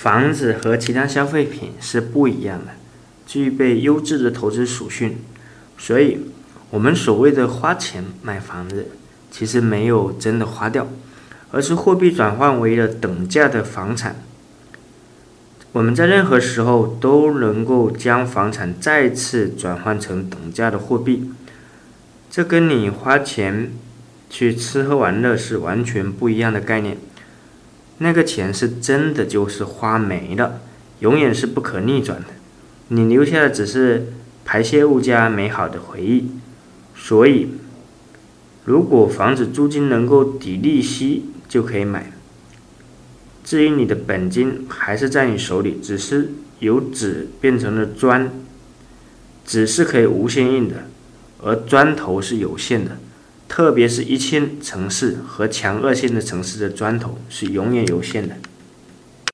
房子和其他消费品是不一样的，具备优质的投资属性，所以，我们所谓的花钱买房子，其实没有真的花掉，而是货币转换为了等价的房产。我们在任何时候都能够将房产再次转换成等价的货币，这跟你花钱去吃喝玩乐是完全不一样的概念。那个钱是真的就是花没了，永远是不可逆转的，你留下的只是排泄物加美好的回忆。所以，如果房子租金能够抵利息，就可以买。至于你的本金还是在你手里，只是由纸变成了砖。纸是可以无限印的，而砖头是有限的，特别是一线城市和强二线的城市的砖头是永远有限的。